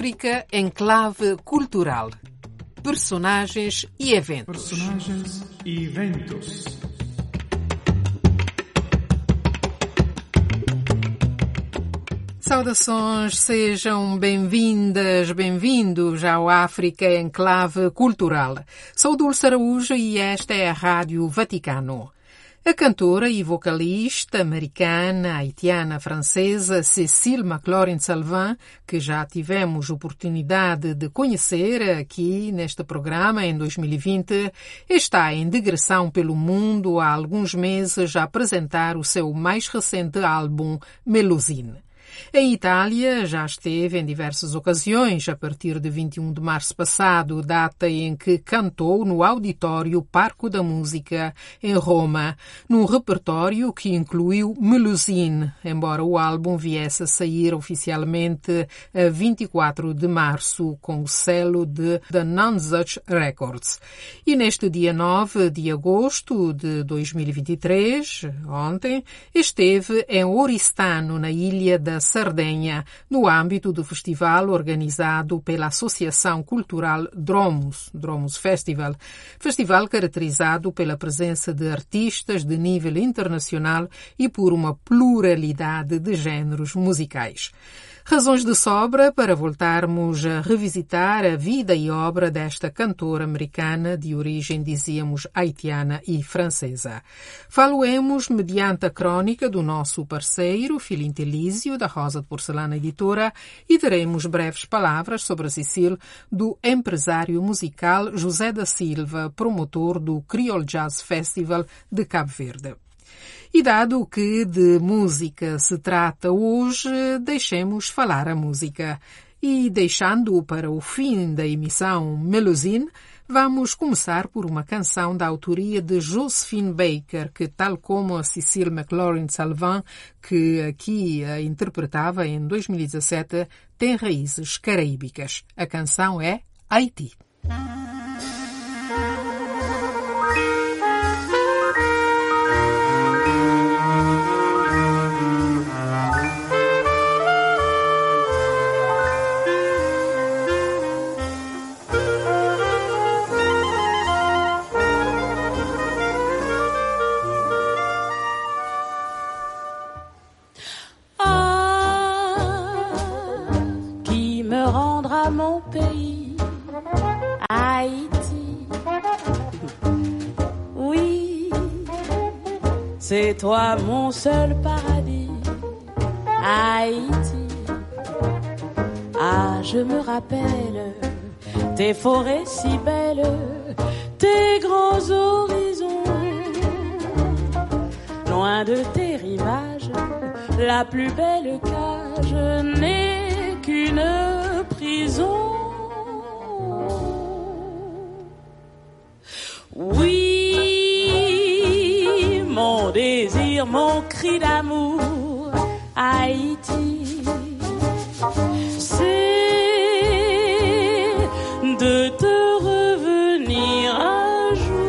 África em clave cultural. Personagens e eventos. Personagens e eventos. Saudações, sejam bem-vindas, bem-vindos ao África em clave cultural. Sou Dulce Araújo e esta é a Rádio Vaticano. A cantora e vocalista americana, haitiana, francesa Cécile McLaurin-Salvin, que já tivemos oportunidade de conhecer aqui neste programa em 2020, está em digressão pelo mundo há alguns meses a apresentar o seu mais recente álbum, Melusine. Em Itália, já esteve em diversas ocasiões, a partir de 21 de março passado, data em que cantou no Auditório Parco da Música, em Roma, num repertório que incluiu Melusine, embora o álbum viesse a sair oficialmente a 24 de março, com o selo de The Nonsuch Records. E neste dia 9 de agosto de 2023, ontem, esteve em Oristano, na ilha da Sardenha, no âmbito do festival organizado pela Associação Cultural Dromos, Dromos Festival, festival caracterizado pela presença de artistas de nível internacional e por uma pluralidade de géneros musicais. Razões de sobra para voltarmos a revisitar a vida e obra desta cantora americana de origem, dizíamos, haitiana e francesa. Faloemos mediante a crónica do nosso parceiro, Filinto Elísio, da Rosa de Porcelana Editora, e daremos breves palavras sobre a Cecília do empresário musical José da Silva, promotor do Creole Jazz Festival de Cabo Verde. E dado que de música se trata hoje, deixemos falar a música. E deixando para o fim da emissão Melusine, vamos começar por uma canção da autoria de Josephine Baker, que, tal como a Cecile McLaurin-Salvin, que aqui a interpretava em 2017, tem raízes caraíbicas. A canção é Haiti. Toi mon seul paradis, Haïti. Ah, je me rappelle tes forêts si belles, tes grands horizons, loin de tes rivages, la plus belle cage n'est qu'une cri d'amour, Haïti, c'est de te revenir un jour.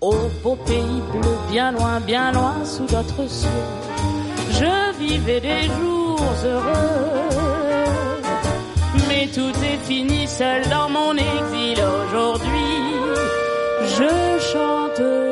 Au beau pays bleu, bien loin, bien loin, sous d'autres cieux je vivais des jours heureux. Mais tout est fini seul dans mon exil aujourd'hui. Je chante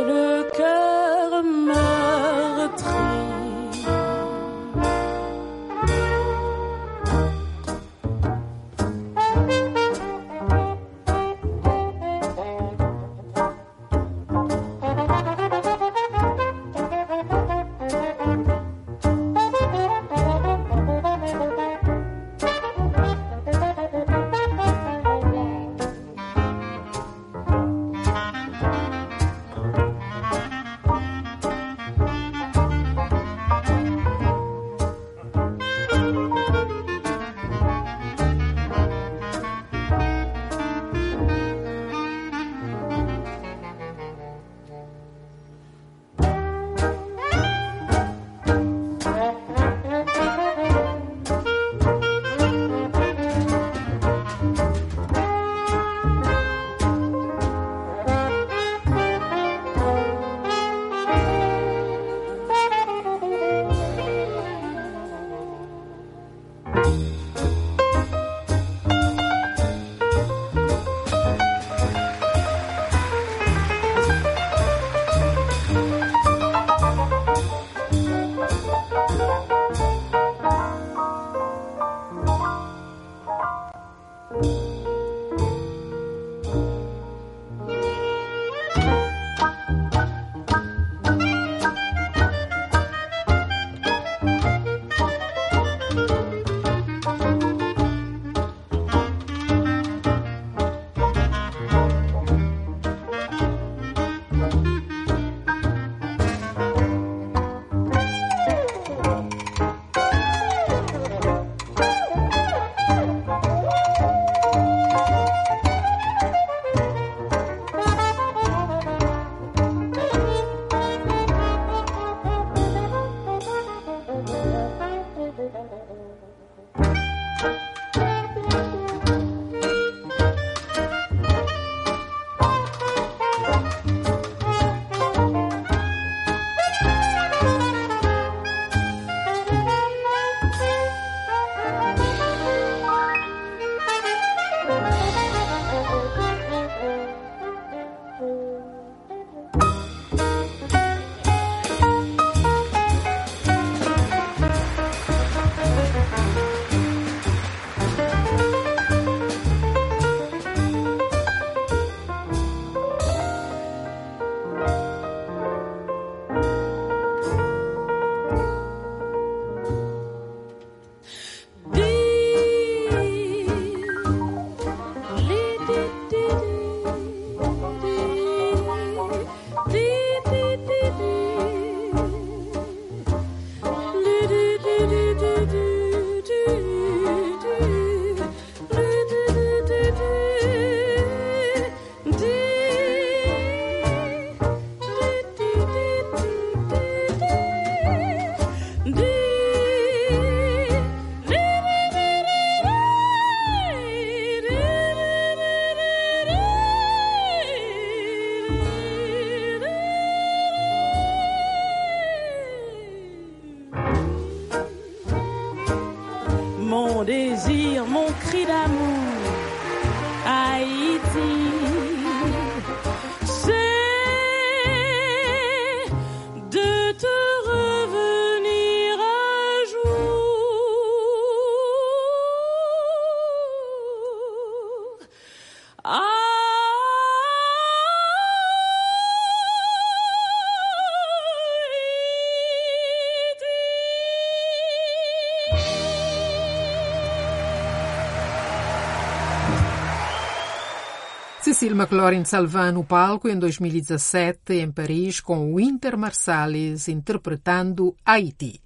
Cecile McLaurin Salvin no palco em 2017 em Paris com o Inter Marsalis interpretando Haiti.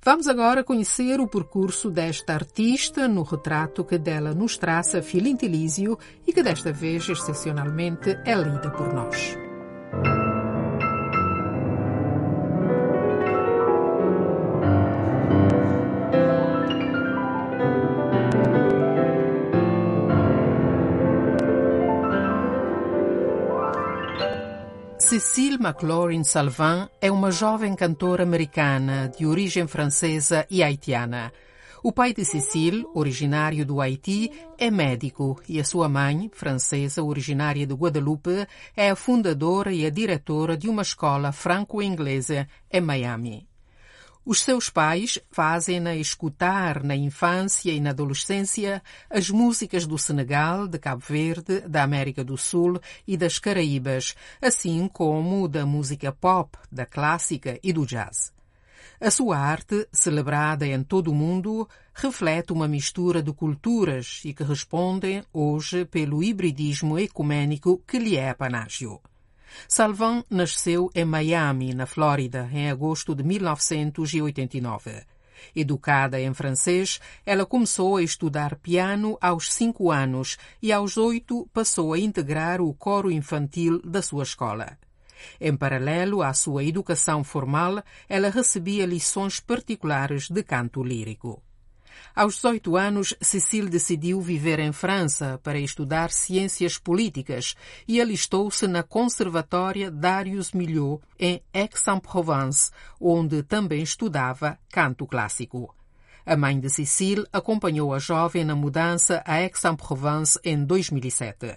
Vamos agora conhecer o percurso desta artista no retrato que dela nos traça Filintilísio e que desta vez, excepcionalmente, é lida por nós. Cecile McLaurin Salvin é uma jovem cantora americana de origem francesa e haitiana. O pai de Cecile, originário do Haiti, é médico e a sua mãe, francesa originária de Guadalupe, é a fundadora e a diretora de uma escola franco-inglesa em Miami. Os seus pais fazem-na escutar na infância e na adolescência as músicas do Senegal, de Cabo Verde, da América do Sul e das Caraíbas, assim como da música pop, da clássica e do jazz. A sua arte, celebrada em todo o mundo, reflete uma mistura de culturas e que responde hoje pelo hibridismo ecumênico que lhe é panágio. Salvan nasceu em Miami, na Flórida, em agosto de 1989. Educada em francês, ela começou a estudar piano aos cinco anos e aos oito passou a integrar o coro infantil da sua escola. Em paralelo à sua educação formal, ela recebia lições particulares de canto lírico. Aos 18 anos, Cecile decidiu viver em França para estudar ciências políticas e alistou-se na Conservatória Darius Milhaud, em Aix-en-Provence, onde também estudava canto clássico. A mãe de Cécile acompanhou a jovem na mudança a Aix-en-Provence em 2007.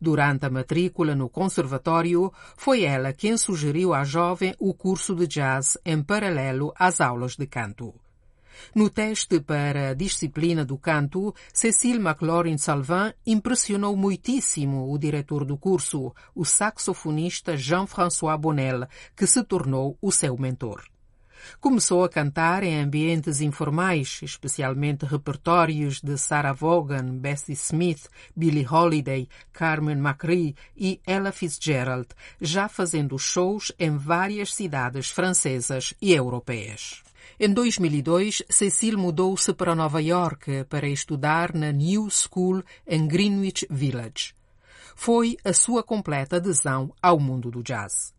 Durante a matrícula no conservatório, foi ela quem sugeriu à jovem o curso de jazz em paralelo às aulas de canto. No teste para a disciplina do canto, Cécile McLaurin Salvin impressionou muitíssimo o diretor do curso, o saxofonista Jean-François Bonnel, que se tornou o seu mentor. Começou a cantar em ambientes informais, especialmente repertórios de Sarah Vaughan, Bessie Smith, Billie Holiday, Carmen McRae e Ella Fitzgerald, já fazendo shows em várias cidades francesas e europeias. Em 2002, Cecile mudou-se para Nova York para estudar na New School em Greenwich Village. Foi a sua completa adesão ao mundo do jazz.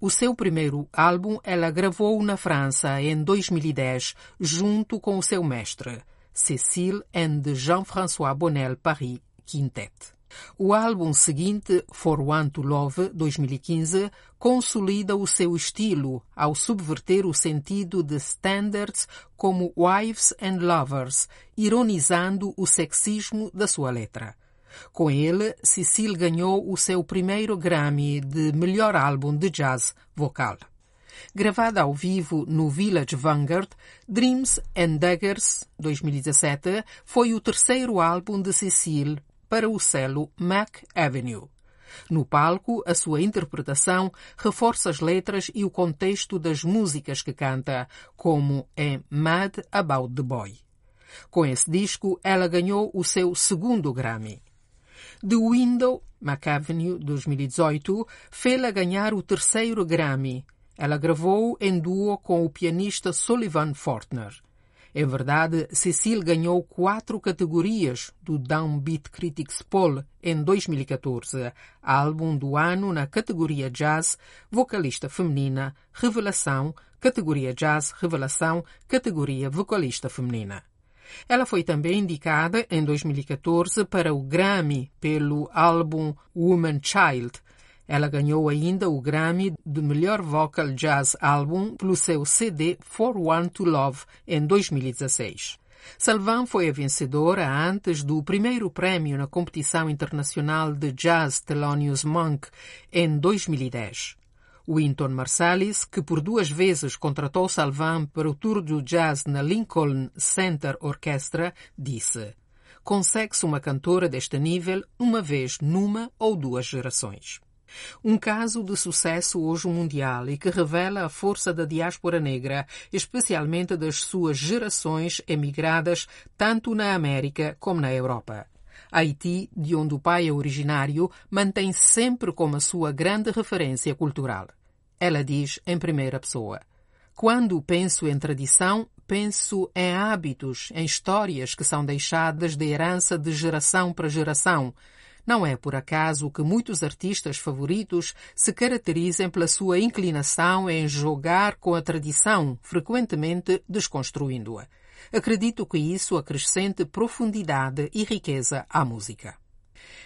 O seu primeiro álbum ela gravou na França em 2010, junto com o seu mestre, Cécile and Jean-François Bonnel Paris Quintet. O álbum seguinte, For One to Love, 2015, consolida o seu estilo ao subverter o sentido de standards como Wives and Lovers, ironizando o sexismo da sua letra. Com ele, Cecile ganhou o seu primeiro Grammy de melhor álbum de jazz vocal. Gravada ao vivo no Village Vanguard, Dreams and Daggers 2017 foi o terceiro álbum de Cecile para o selo Mac Avenue. No palco, a sua interpretação reforça as letras e o contexto das músicas que canta, como em Mad About the Boy. Com esse disco, ela ganhou o seu segundo Grammy. The Window, McAvenue 2018, fê-la ganhar o terceiro Grammy. Ela gravou em duo com o pianista Sullivan Fortner. Em verdade, Cecile ganhou quatro categorias do Downbeat Critics Poll em 2014, álbum do ano na categoria Jazz, vocalista feminina, revelação, categoria Jazz, revelação, categoria vocalista feminina. Ela foi também indicada em 2014 para o Grammy pelo álbum Woman Child. Ela ganhou ainda o Grammy de melhor vocal jazz álbum pelo seu CD For One to Love em 2016. Salvan foi a vencedora antes do primeiro prémio na competição internacional de jazz Thelonious Monk em 2010. Winton Marsalis, que por duas vezes contratou Salvan para o tour do jazz na Lincoln Center Orchestra, disse: Consegue-se uma cantora deste nível uma vez numa ou duas gerações. Um caso de sucesso hoje mundial e que revela a força da diáspora negra, especialmente das suas gerações emigradas tanto na América como na Europa. Haiti, de onde o pai é originário, mantém sempre como a sua grande referência cultural. Ela diz em primeira pessoa: Quando penso em tradição, penso em hábitos, em histórias que são deixadas de herança de geração para geração. Não é por acaso que muitos artistas favoritos se caracterizem pela sua inclinação em jogar com a tradição, frequentemente desconstruindo-a. Acredito que isso acrescente profundidade e riqueza à música.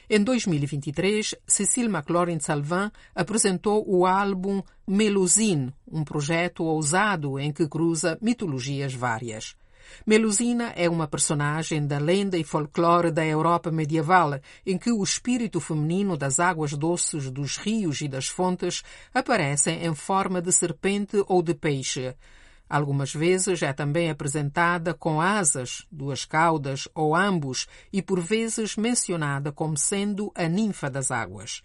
Em 2023, Cecile McLaurin Salvin apresentou o álbum Melusine, um projeto ousado em que cruza mitologias várias. Melusina é uma personagem da lenda e folclore da Europa medieval, em que o espírito feminino das águas doces dos rios e das fontes aparecem em forma de serpente ou de peixe. Algumas vezes é também apresentada com asas, duas caudas ou ambos e por vezes mencionada como sendo a ninfa das águas.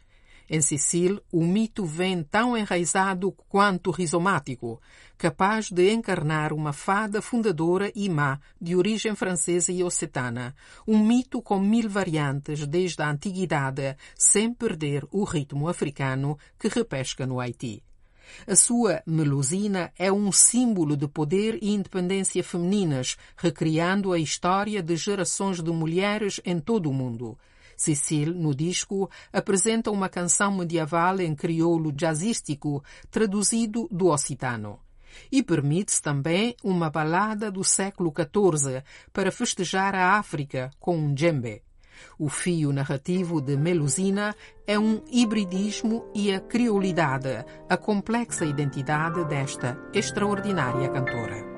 Em Sicília, o mito vem tão enraizado quanto rizomático, capaz de encarnar uma fada fundadora e má de origem francesa e ocetana, um mito com mil variantes desde a antiguidade, sem perder o ritmo africano que repesca no Haiti. A sua melusina é um símbolo de poder e independência femininas, recriando a história de gerações de mulheres em todo o mundo. Cecile, no disco, apresenta uma canção medieval em crioulo jazzístico, traduzido do occitano. E permite-se também uma balada do século XIV para festejar a África com um djembe. O fio narrativo de Melusina é um hibridismo e a criolidade, a complexa identidade desta extraordinária cantora.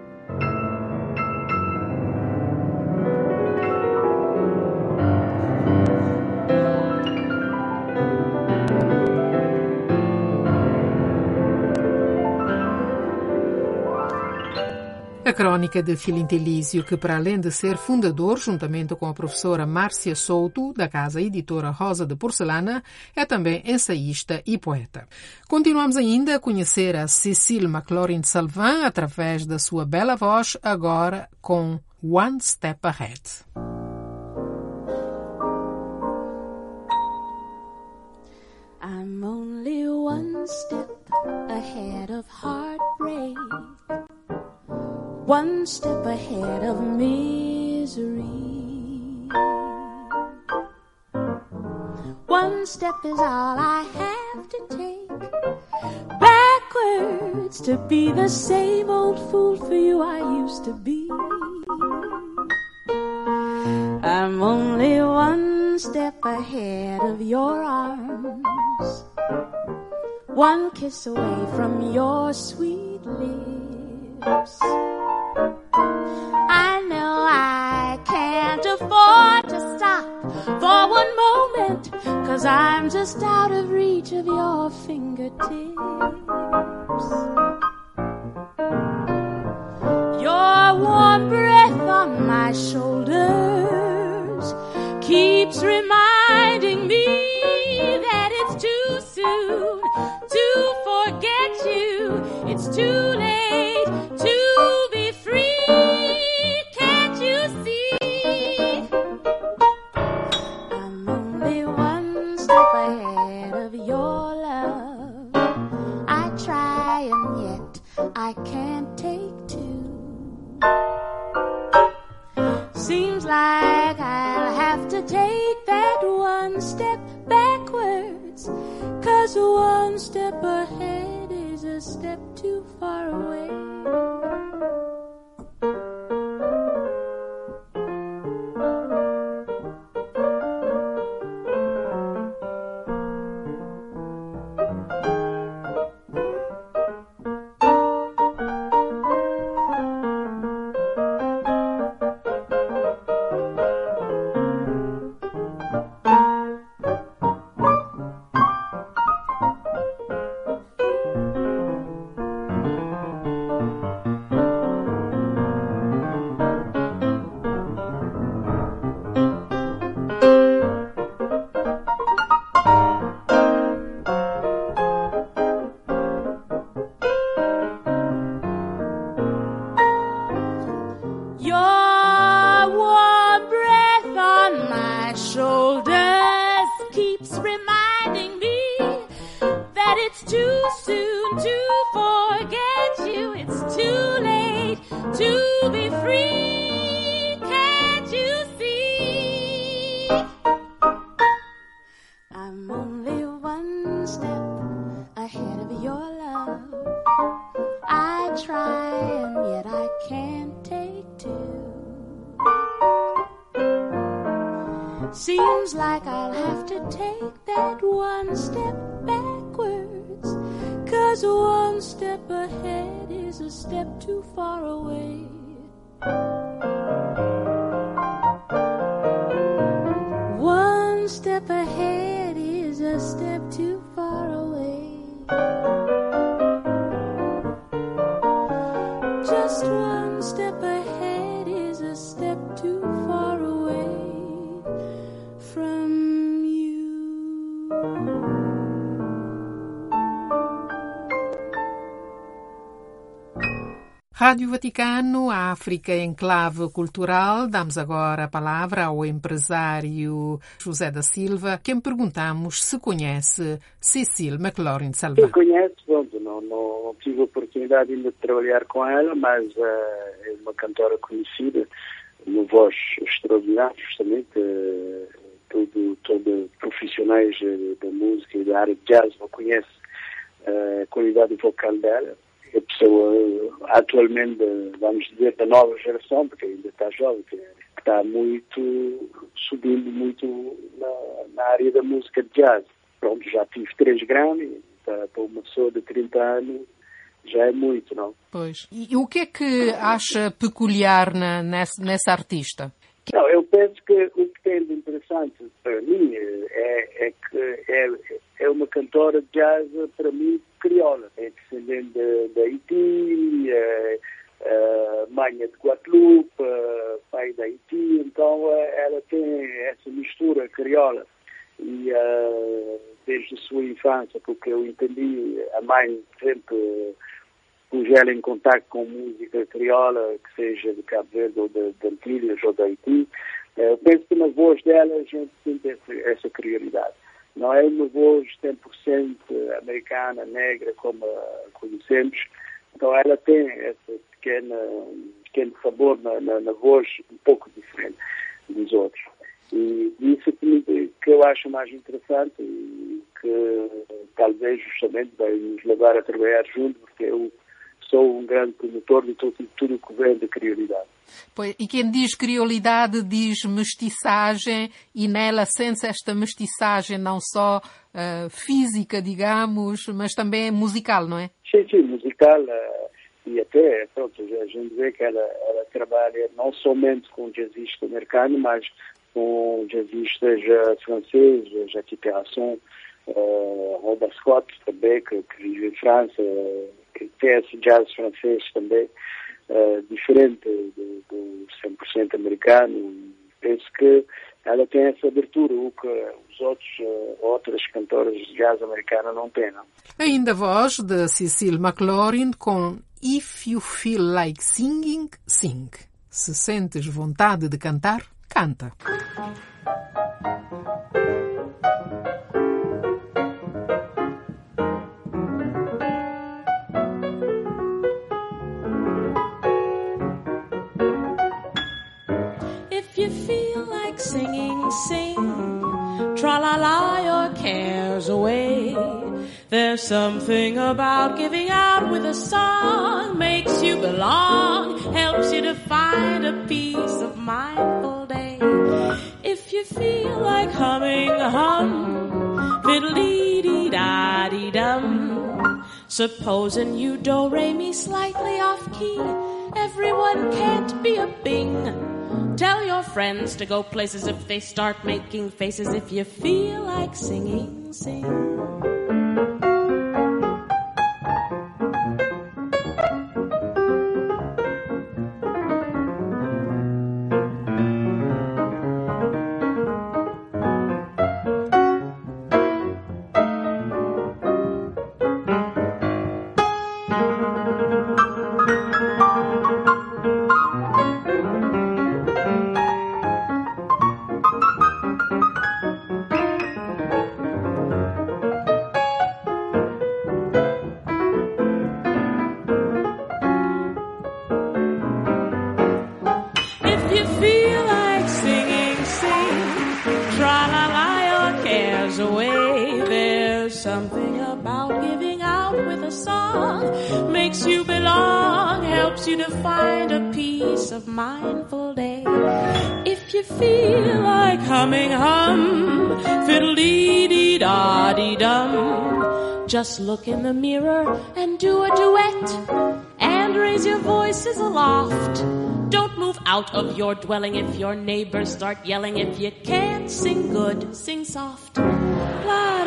Crónica de Filintelísio, que para além de ser fundador, juntamente com a professora Márcia Souto, da casa editora Rosa de Porcelana, é também ensaísta e poeta. Continuamos ainda a conhecer a Cecile McLaurin Salvin através da sua bela voz, agora com One Step Ahead. I'm only one step ahead of one step ahead of misery. One step is all I have to take backwards to be the same old fool for you I used to be. I'm only one step ahead of your arms, one kiss away from your sweet lips. I can't afford to stop for one moment, cause I'm just out of reach of your fingertips. Your warm breath on my shoulders keeps reminding Seems like I'll have to take that one step backwards. Cause one step ahead is a step too far away. Step Rádio Vaticano, África Enclave Cultural. Damos agora a palavra ao empresário José da Silva, quem perguntamos se conhece Cecile McLaurin Salvin. Eu conheço, não, não, tive a oportunidade ainda de trabalhar com ela, mas eh, é uma cantora conhecida, uma voz extraordinária, justamente, eh, todo, todo profissionais eh, da música e da área de jazz não conhece a qualidade vocal dela. É pessoa eh, atualmente, vamos dizer, da nova geração, porque ainda está jovem, que, que está muito, subindo muito na, na área da música de jazz. Pronto, já tive três Grammy, para, para uma pessoa de 30 anos já é muito, não? Pois. E o que é que acha peculiar na, nessa, nessa artista? Não, eu penso que o que tem de interessante para mim é, é que é, é uma cantora de jazz, para mim, crioula. É descendente da de, Haiti, é, é de Guadalupe, uh, pai da Haiti, então uh, ela tem essa mistura crioula. E desde a sua infância, porque eu entendi, a mãe sempre pus ela em contato com música crioula, que seja de Cabo Verde ou de, de Antilhas ou da Haiti. Eu penso que na voz dela a gente sente essa, essa. Não é uma voz 100% americana, negra, como conhecemos. Então ela tem esse pequeno, pequeno sabor na, na, na voz um pouco diferente dos outros. E isso que, que eu acho mais interessante e que talvez justamente vai nos levar a trabalhar junto, porque eu sou um grande promotor de tudo, tudo que vem da criolidade. Pois, e quem diz criolidade diz mestiçagem e nela sente esta mestiçagem não só uh, física, digamos, mas também musical, não é? Sim, sim, musical uh, e até, pronto, a gente vê que ela, ela trabalha não somente com jazzista americano, mas com jazzistas uh, franceses, Jacques Terrasson, uh, Robert Scott também, que, que vive em França, que tem esse jazz francês também, uh, diferente do, do 100% americano. Penso que ela tem essa abertura, o que os outros, uh, outras cantoras de jazz americana não têm. Não? Ainda a voz de Cecile McLaurin com If You Feel Like Singing, Sing. Se sentes vontade de cantar, canta. There's something about giving out with a song makes you belong, helps you to find a peace of mind all day. If you feel like humming, hum, fiddly dee da dee dum. Supposing you do re mi slightly off key, everyone can't be a bing. Tell your friends to go places if they start making faces. If you feel like singing, sing. Of mindful day. If you feel like humming hum, fiddle dee dee da dee dum, just look in the mirror and do a duet and raise your voices aloft. Don't move out of your dwelling if your neighbors start yelling. If you can't sing good, sing soft. La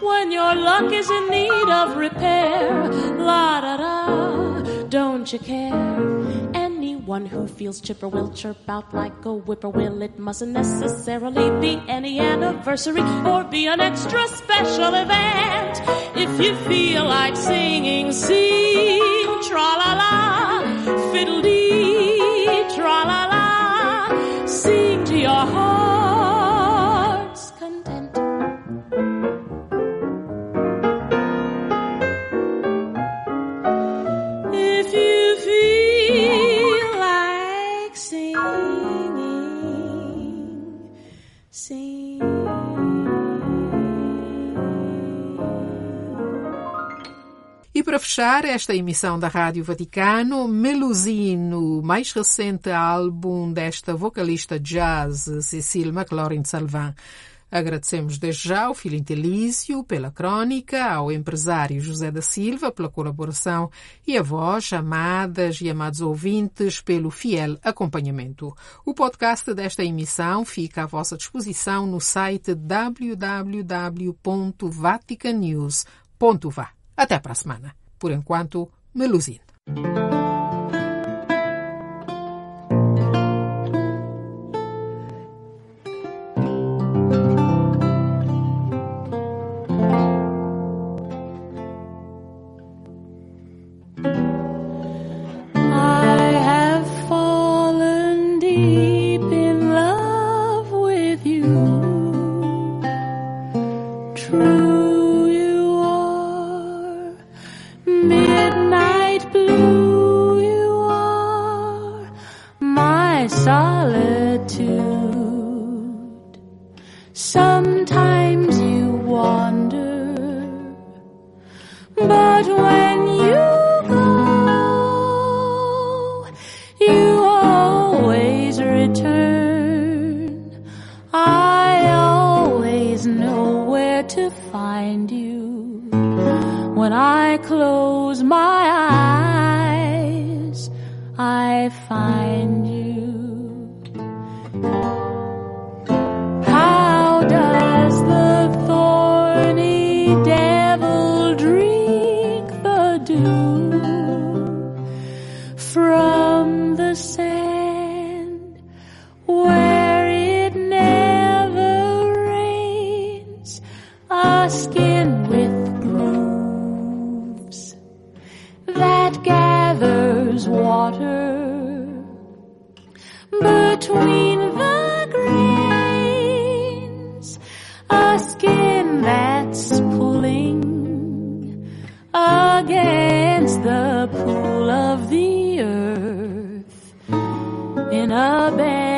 When your luck is in need of repair, la da da don't you care? Anyone who feels chipper will chirp out like a whippoorwill. It mustn't necessarily be any anniversary or be an extra special event. If you feel like singing, sing, tra la la, fechar esta emissão da Rádio Vaticano, Melusine, mais recente álbum desta vocalista jazz Cecile McLaurin Salvin. Agradecemos desde já ao filho pela crónica, ao empresário José da Silva pela colaboração e a vós, amadas e amados ouvintes, pelo fiel acompanhamento. O podcast desta emissão fica à vossa disposição no site www.vaticanews.va. Até para a semana por enquanto, Melusine. find you. When I of the earth in a bed.